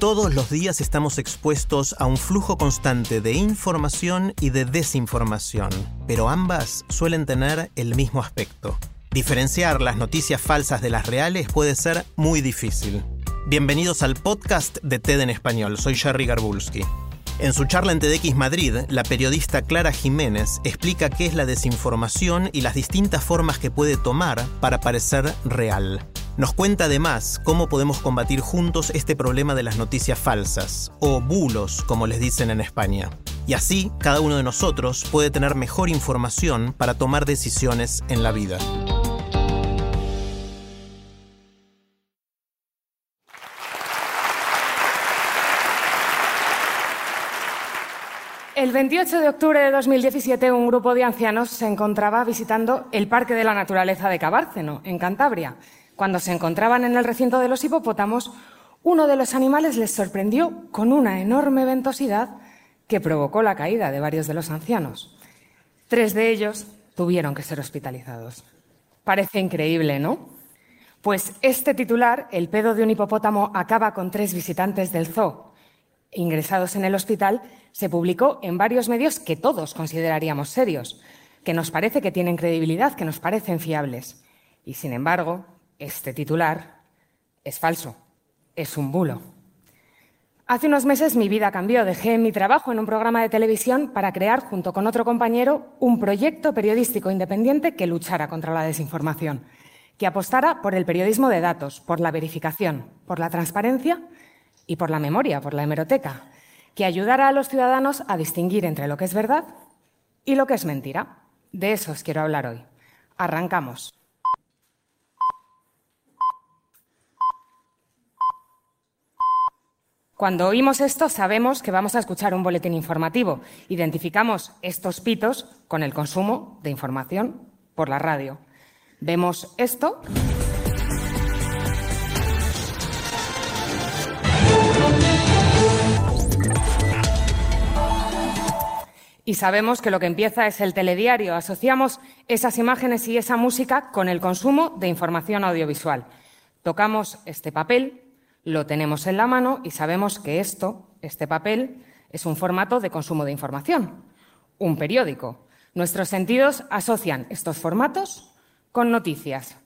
Todos los días estamos expuestos a un flujo constante de información y de desinformación, pero ambas suelen tener el mismo aspecto. Diferenciar las noticias falsas de las reales puede ser muy difícil. Bienvenidos al podcast de TED en español, soy Jerry Garbulski. En su charla en TEDx Madrid, la periodista Clara Jiménez explica qué es la desinformación y las distintas formas que puede tomar para parecer real. Nos cuenta además cómo podemos combatir juntos este problema de las noticias falsas, o bulos, como les dicen en España. Y así, cada uno de nosotros puede tener mejor información para tomar decisiones en la vida. El 28 de octubre de 2017, un grupo de ancianos se encontraba visitando el Parque de la Naturaleza de Cabárceno, en Cantabria. Cuando se encontraban en el recinto de los hipopótamos, uno de los animales les sorprendió con una enorme ventosidad que provocó la caída de varios de los ancianos. Tres de ellos tuvieron que ser hospitalizados. Parece increíble, ¿no? Pues este titular, El pedo de un hipopótamo acaba con tres visitantes del zoo ingresados en el hospital, se publicó en varios medios que todos consideraríamos serios, que nos parece que tienen credibilidad, que nos parecen fiables. Y sin embargo, este titular es falso, es un bulo. Hace unos meses mi vida cambió. Dejé mi trabajo en un programa de televisión para crear, junto con otro compañero, un proyecto periodístico independiente que luchara contra la desinformación, que apostara por el periodismo de datos, por la verificación, por la transparencia y por la memoria, por la hemeroteca, que ayudara a los ciudadanos a distinguir entre lo que es verdad y lo que es mentira. De eso os quiero hablar hoy. Arrancamos. Cuando oímos esto sabemos que vamos a escuchar un boletín informativo. Identificamos estos pitos con el consumo de información por la radio. Vemos esto y sabemos que lo que empieza es el telediario. Asociamos esas imágenes y esa música con el consumo de información audiovisual. Tocamos este papel, lo tenemos en la mano y sabemos que esto, este papel, es un formato de consumo de información, un periódico. Nuestros sentidos asocian estos formatos con noticias,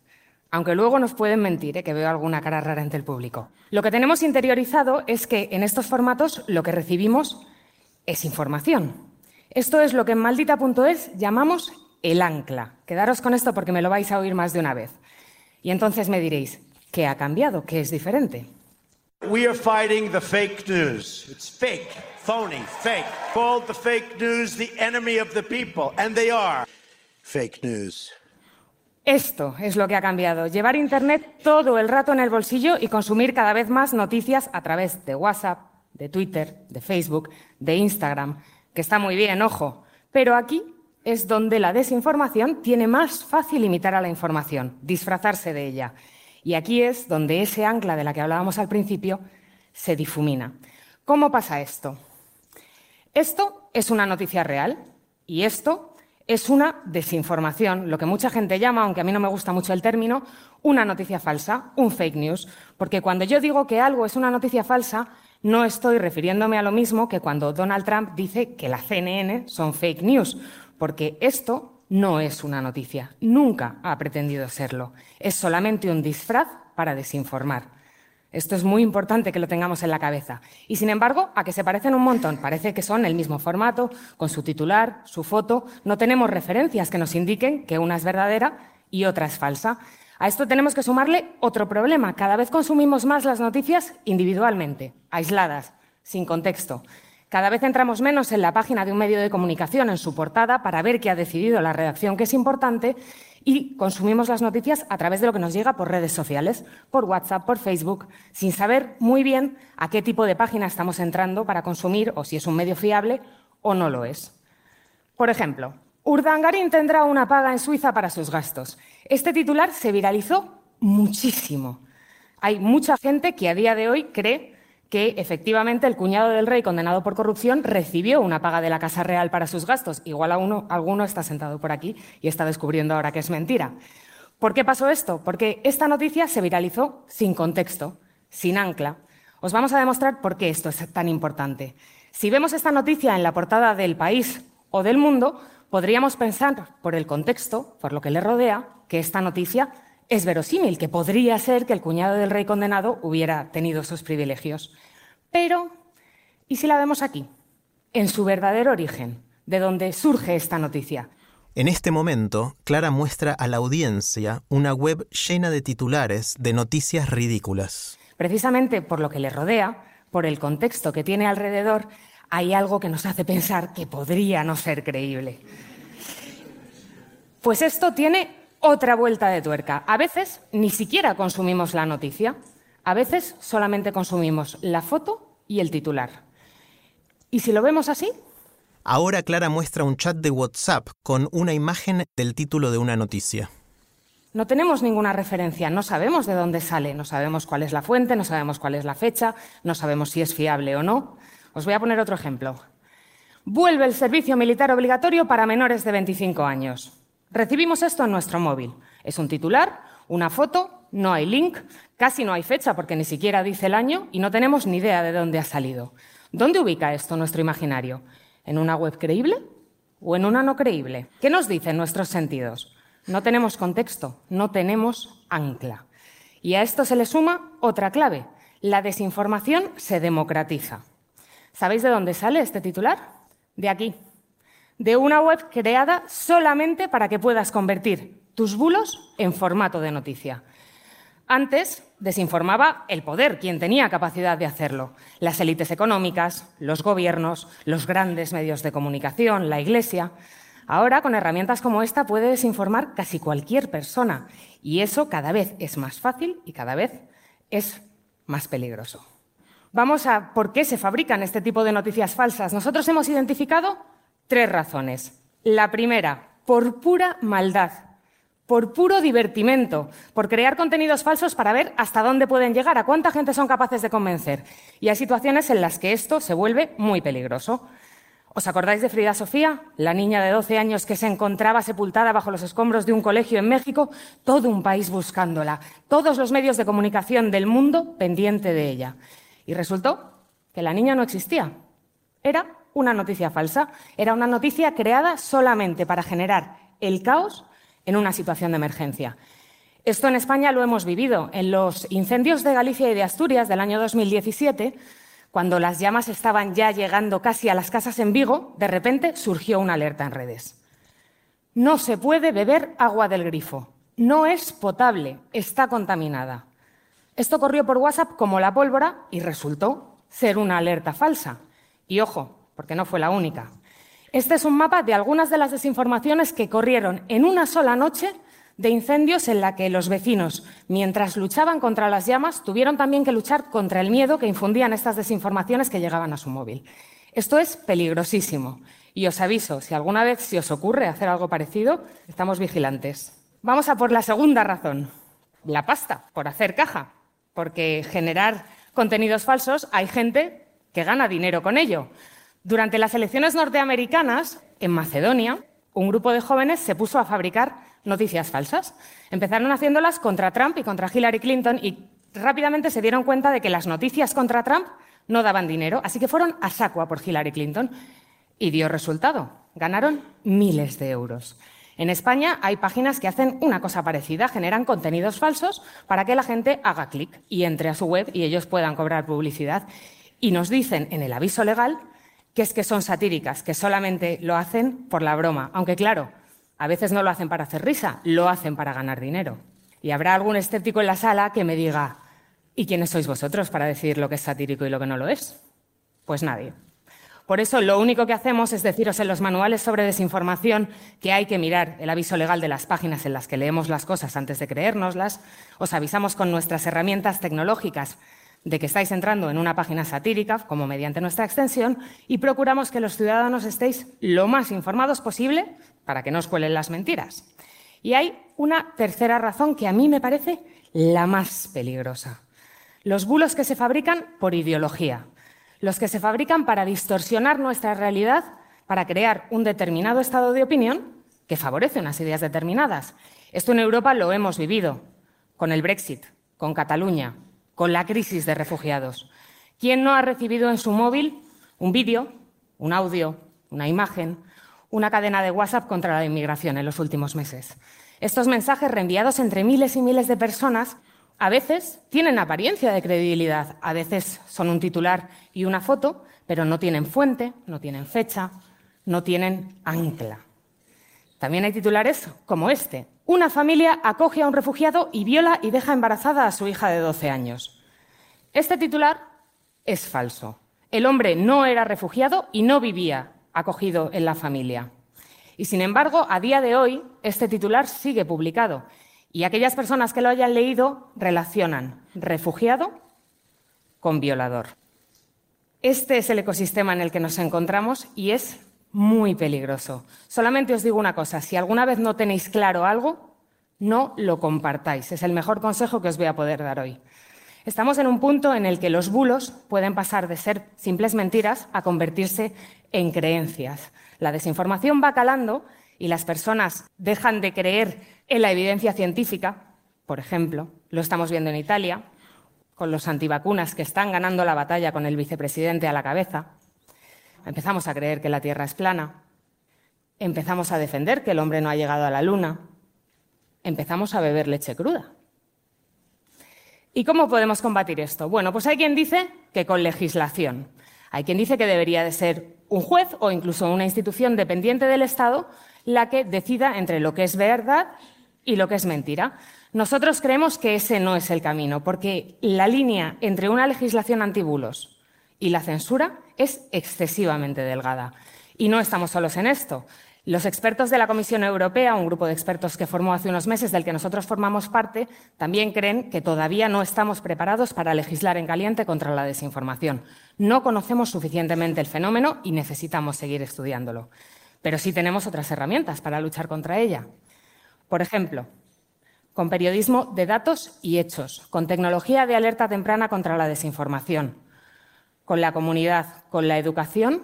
aunque luego nos pueden mentir, ¿eh? que veo alguna cara rara entre el público. Lo que tenemos interiorizado es que en estos formatos lo que recibimos es información. Esto es lo que en maldita.es llamamos el ancla. Quedaros con esto porque me lo vais a oír más de una vez. Y entonces me diréis, ¿qué ha cambiado? ¿Qué es diferente? We are fighting the fake news. It's fake, phony, fake. Called the fake news the enemy of the people, and they are fake news. Esto es lo que ha cambiado. Llevar Internet todo el rato en el bolsillo y consumir cada vez más noticias a través de WhatsApp, de Twitter, de Facebook, de Instagram que está muy bien, ojo, pero aquí es donde la desinformación tiene más fácil imitar a la información, disfrazarse de ella. Y aquí es donde ese ancla de la que hablábamos al principio se difumina. ¿Cómo pasa esto? Esto es una noticia real y esto es una desinformación, lo que mucha gente llama, aunque a mí no me gusta mucho el término, una noticia falsa, un fake news. Porque cuando yo digo que algo es una noticia falsa, no estoy refiriéndome a lo mismo que cuando Donald Trump dice que la CNN son fake news, porque esto no es una noticia, nunca ha pretendido serlo. Es solamente un disfraz para desinformar. Esto es muy importante que lo tengamos en la cabeza. Y sin embargo, a que se parecen un montón, parece que son el mismo formato, con su titular, su foto, no tenemos referencias que nos indiquen que una es verdadera y otra es falsa. A esto tenemos que sumarle otro problema. Cada vez consumimos más las noticias individualmente, aisladas, sin contexto. Cada vez entramos menos en la página de un medio de comunicación, en su portada, para ver qué ha decidido la redacción que es importante, y consumimos las noticias a través de lo que nos llega por redes sociales, por WhatsApp, por Facebook, sin saber muy bien a qué tipo de página estamos entrando para consumir o si es un medio fiable o no lo es. Por ejemplo, Urdangarín tendrá una paga en Suiza para sus gastos. Este titular se viralizó muchísimo. Hay mucha gente que a día de hoy cree que efectivamente el cuñado del rey condenado por corrupción recibió una paga de la Casa Real para sus gastos. Igual a uno, alguno está sentado por aquí y está descubriendo ahora que es mentira. ¿Por qué pasó esto? Porque esta noticia se viralizó sin contexto, sin ancla. Os vamos a demostrar por qué esto es tan importante. Si vemos esta noticia en la portada del país o del mundo, podríamos pensar, por el contexto, por lo que le rodea, que esta noticia es verosímil, que podría ser que el cuñado del rey condenado hubiera tenido sus privilegios. Pero, ¿y si la vemos aquí? En su verdadero origen, de donde surge esta noticia. En este momento, Clara muestra a la audiencia una web llena de titulares de noticias ridículas. Precisamente por lo que le rodea, por el contexto que tiene alrededor, hay algo que nos hace pensar que podría no ser creíble. Pues esto tiene otra vuelta de tuerca. A veces ni siquiera consumimos la noticia, a veces solamente consumimos la foto y el titular. ¿Y si lo vemos así? Ahora Clara muestra un chat de WhatsApp con una imagen del título de una noticia. No tenemos ninguna referencia, no sabemos de dónde sale, no sabemos cuál es la fuente, no sabemos cuál es la fecha, no sabemos si es fiable o no. Os voy a poner otro ejemplo. Vuelve el servicio militar obligatorio para menores de 25 años. Recibimos esto en nuestro móvil. Es un titular, una foto, no hay link, casi no hay fecha porque ni siquiera dice el año y no tenemos ni idea de dónde ha salido. ¿Dónde ubica esto nuestro imaginario? ¿En una web creíble o en una no creíble? ¿Qué nos dicen nuestros sentidos? No tenemos contexto, no tenemos ancla. Y a esto se le suma otra clave. La desinformación se democratiza. ¿Sabéis de dónde sale este titular? De aquí, de una web creada solamente para que puedas convertir tus bulos en formato de noticia. Antes desinformaba el poder, quien tenía capacidad de hacerlo, las élites económicas, los gobiernos, los grandes medios de comunicación, la Iglesia. Ahora, con herramientas como esta, puede desinformar casi cualquier persona y eso cada vez es más fácil y cada vez es más peligroso. Vamos a por qué se fabrican este tipo de noticias falsas. Nosotros hemos identificado Tres razones. La primera, por pura maldad, por puro divertimento, por crear contenidos falsos para ver hasta dónde pueden llegar, a cuánta gente son capaces de convencer. Y hay situaciones en las que esto se vuelve muy peligroso. ¿Os acordáis de Frida Sofía, la niña de 12 años que se encontraba sepultada bajo los escombros de un colegio en México? Todo un país buscándola, todos los medios de comunicación del mundo pendiente de ella. Y resultó que la niña no existía. Era una noticia falsa, era una noticia creada solamente para generar el caos en una situación de emergencia. Esto en España lo hemos vivido. En los incendios de Galicia y de Asturias del año 2017, cuando las llamas estaban ya llegando casi a las casas en Vigo, de repente surgió una alerta en redes. No se puede beber agua del grifo. No es potable, está contaminada. Esto corrió por WhatsApp como la pólvora y resultó ser una alerta falsa. Y ojo, porque no fue la única. Este es un mapa de algunas de las desinformaciones que corrieron en una sola noche de incendios en la que los vecinos, mientras luchaban contra las llamas, tuvieron también que luchar contra el miedo que infundían estas desinformaciones que llegaban a su móvil. Esto es peligrosísimo. Y os aviso, si alguna vez se os ocurre hacer algo parecido, estamos vigilantes. Vamos a por la segunda razón, la pasta, por hacer caja, porque generar contenidos falsos hay gente que gana dinero con ello. Durante las elecciones norteamericanas, en Macedonia, un grupo de jóvenes se puso a fabricar noticias falsas. Empezaron haciéndolas contra Trump y contra Hillary Clinton y rápidamente se dieron cuenta de que las noticias contra Trump no daban dinero, así que fueron a saco por Hillary Clinton y dio resultado. Ganaron miles de euros. En España hay páginas que hacen una cosa parecida, generan contenidos falsos para que la gente haga clic y entre a su web y ellos puedan cobrar publicidad. Y nos dicen en el aviso legal que es que son satíricas, que solamente lo hacen por la broma. Aunque claro, a veces no lo hacen para hacer risa, lo hacen para ganar dinero. Y habrá algún escéptico en la sala que me diga, ¿y quiénes sois vosotros para decir lo que es satírico y lo que no lo es? Pues nadie. Por eso lo único que hacemos es deciros en los manuales sobre desinformación que hay que mirar el aviso legal de las páginas en las que leemos las cosas antes de creérnoslas. Os avisamos con nuestras herramientas tecnológicas de que estáis entrando en una página satírica, como mediante nuestra extensión, y procuramos que los ciudadanos estéis lo más informados posible para que no os cuelen las mentiras. Y hay una tercera razón que a mí me parece la más peligrosa. Los bulos que se fabrican por ideología, los que se fabrican para distorsionar nuestra realidad, para crear un determinado estado de opinión que favorece unas ideas determinadas. Esto en Europa lo hemos vivido con el Brexit, con Cataluña, con la crisis de refugiados. ¿Quién no ha recibido en su móvil un vídeo, un audio, una imagen, una cadena de WhatsApp contra la inmigración en los últimos meses? Estos mensajes reenviados entre miles y miles de personas a veces tienen apariencia de credibilidad, a veces son un titular y una foto, pero no tienen fuente, no tienen fecha, no tienen ancla. También hay titulares como este. Una familia acoge a un refugiado y viola y deja embarazada a su hija de 12 años. Este titular es falso. El hombre no era refugiado y no vivía acogido en la familia. Y sin embargo, a día de hoy, este titular sigue publicado y aquellas personas que lo hayan leído relacionan refugiado con violador. Este es el ecosistema en el que nos encontramos y es muy peligroso. Solamente os digo una cosa, si alguna vez no tenéis claro algo, no lo compartáis. Es el mejor consejo que os voy a poder dar hoy. Estamos en un punto en el que los bulos pueden pasar de ser simples mentiras a convertirse en creencias. La desinformación va calando y las personas dejan de creer en la evidencia científica, por ejemplo, lo estamos viendo en Italia, con los antivacunas que están ganando la batalla con el vicepresidente a la cabeza. Empezamos a creer que la Tierra es plana. Empezamos a defender que el hombre no ha llegado a la Luna. Empezamos a beber leche cruda. ¿Y cómo podemos combatir esto? Bueno, pues hay quien dice que con legislación. Hay quien dice que debería de ser un juez o incluso una institución dependiente del Estado la que decida entre lo que es verdad y lo que es mentira. Nosotros creemos que ese no es el camino, porque la línea entre una legislación antibulos y la censura es excesivamente delgada. Y no estamos solos en esto. Los expertos de la Comisión Europea, un grupo de expertos que formó hace unos meses del que nosotros formamos parte, también creen que todavía no estamos preparados para legislar en caliente contra la desinformación. No conocemos suficientemente el fenómeno y necesitamos seguir estudiándolo. Pero sí tenemos otras herramientas para luchar contra ella. Por ejemplo, con periodismo de datos y hechos, con tecnología de alerta temprana contra la desinformación, con la comunidad, con la educación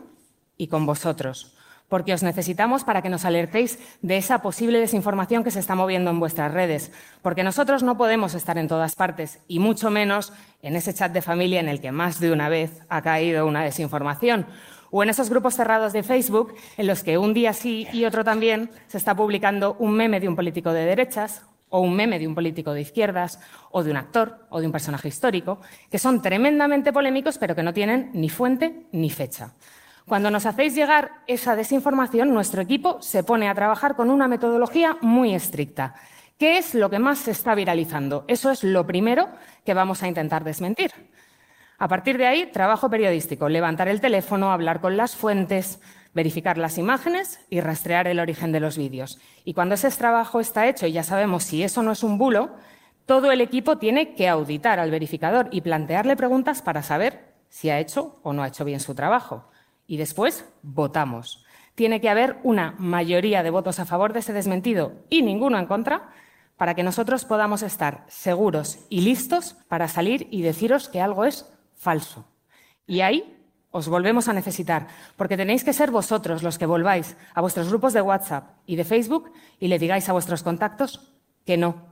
y con vosotros, porque os necesitamos para que nos alertéis de esa posible desinformación que se está moviendo en vuestras redes, porque nosotros no podemos estar en todas partes y mucho menos en ese chat de familia en el que más de una vez ha caído una desinformación, o en esos grupos cerrados de Facebook en los que un día sí y otro también se está publicando un meme de un político de derechas o un meme de un político de izquierdas o de un actor o de un personaje histórico, que son tremendamente polémicos pero que no tienen ni fuente ni fecha. Cuando nos hacéis llegar esa desinformación, nuestro equipo se pone a trabajar con una metodología muy estricta. ¿Qué es lo que más se está viralizando? Eso es lo primero que vamos a intentar desmentir. A partir de ahí, trabajo periodístico, levantar el teléfono, hablar con las fuentes, verificar las imágenes y rastrear el origen de los vídeos. Y cuando ese trabajo está hecho y ya sabemos si eso no es un bulo, todo el equipo tiene que auditar al verificador y plantearle preguntas para saber si ha hecho o no ha hecho bien su trabajo. Y después votamos. Tiene que haber una mayoría de votos a favor de ese desmentido y ninguno en contra para que nosotros podamos estar seguros y listos para salir y deciros que algo es falso. Y ahí os volvemos a necesitar, porque tenéis que ser vosotros los que volváis a vuestros grupos de WhatsApp y de Facebook y le digáis a vuestros contactos que no,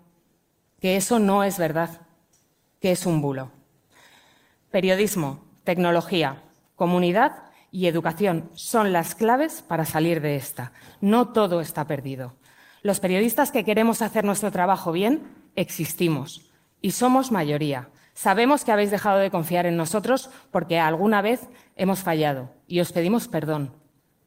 que eso no es verdad, que es un bulo. Periodismo, tecnología, comunidad y educación son las claves para salir de esta. No todo está perdido. Los periodistas que queremos hacer nuestro trabajo bien existimos y somos mayoría. Sabemos que habéis dejado de confiar en nosotros porque alguna vez hemos fallado y os pedimos perdón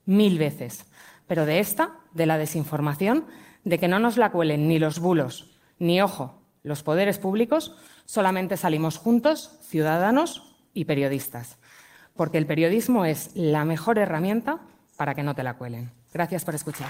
mil veces. Pero de esta, de la desinformación, de que no nos la cuelen ni los bulos, ni, ojo, los poderes públicos, solamente salimos juntos, ciudadanos y periodistas. porque el periodismo es la mejor herramienta para que no te la cuelen. Gracias por escuchar.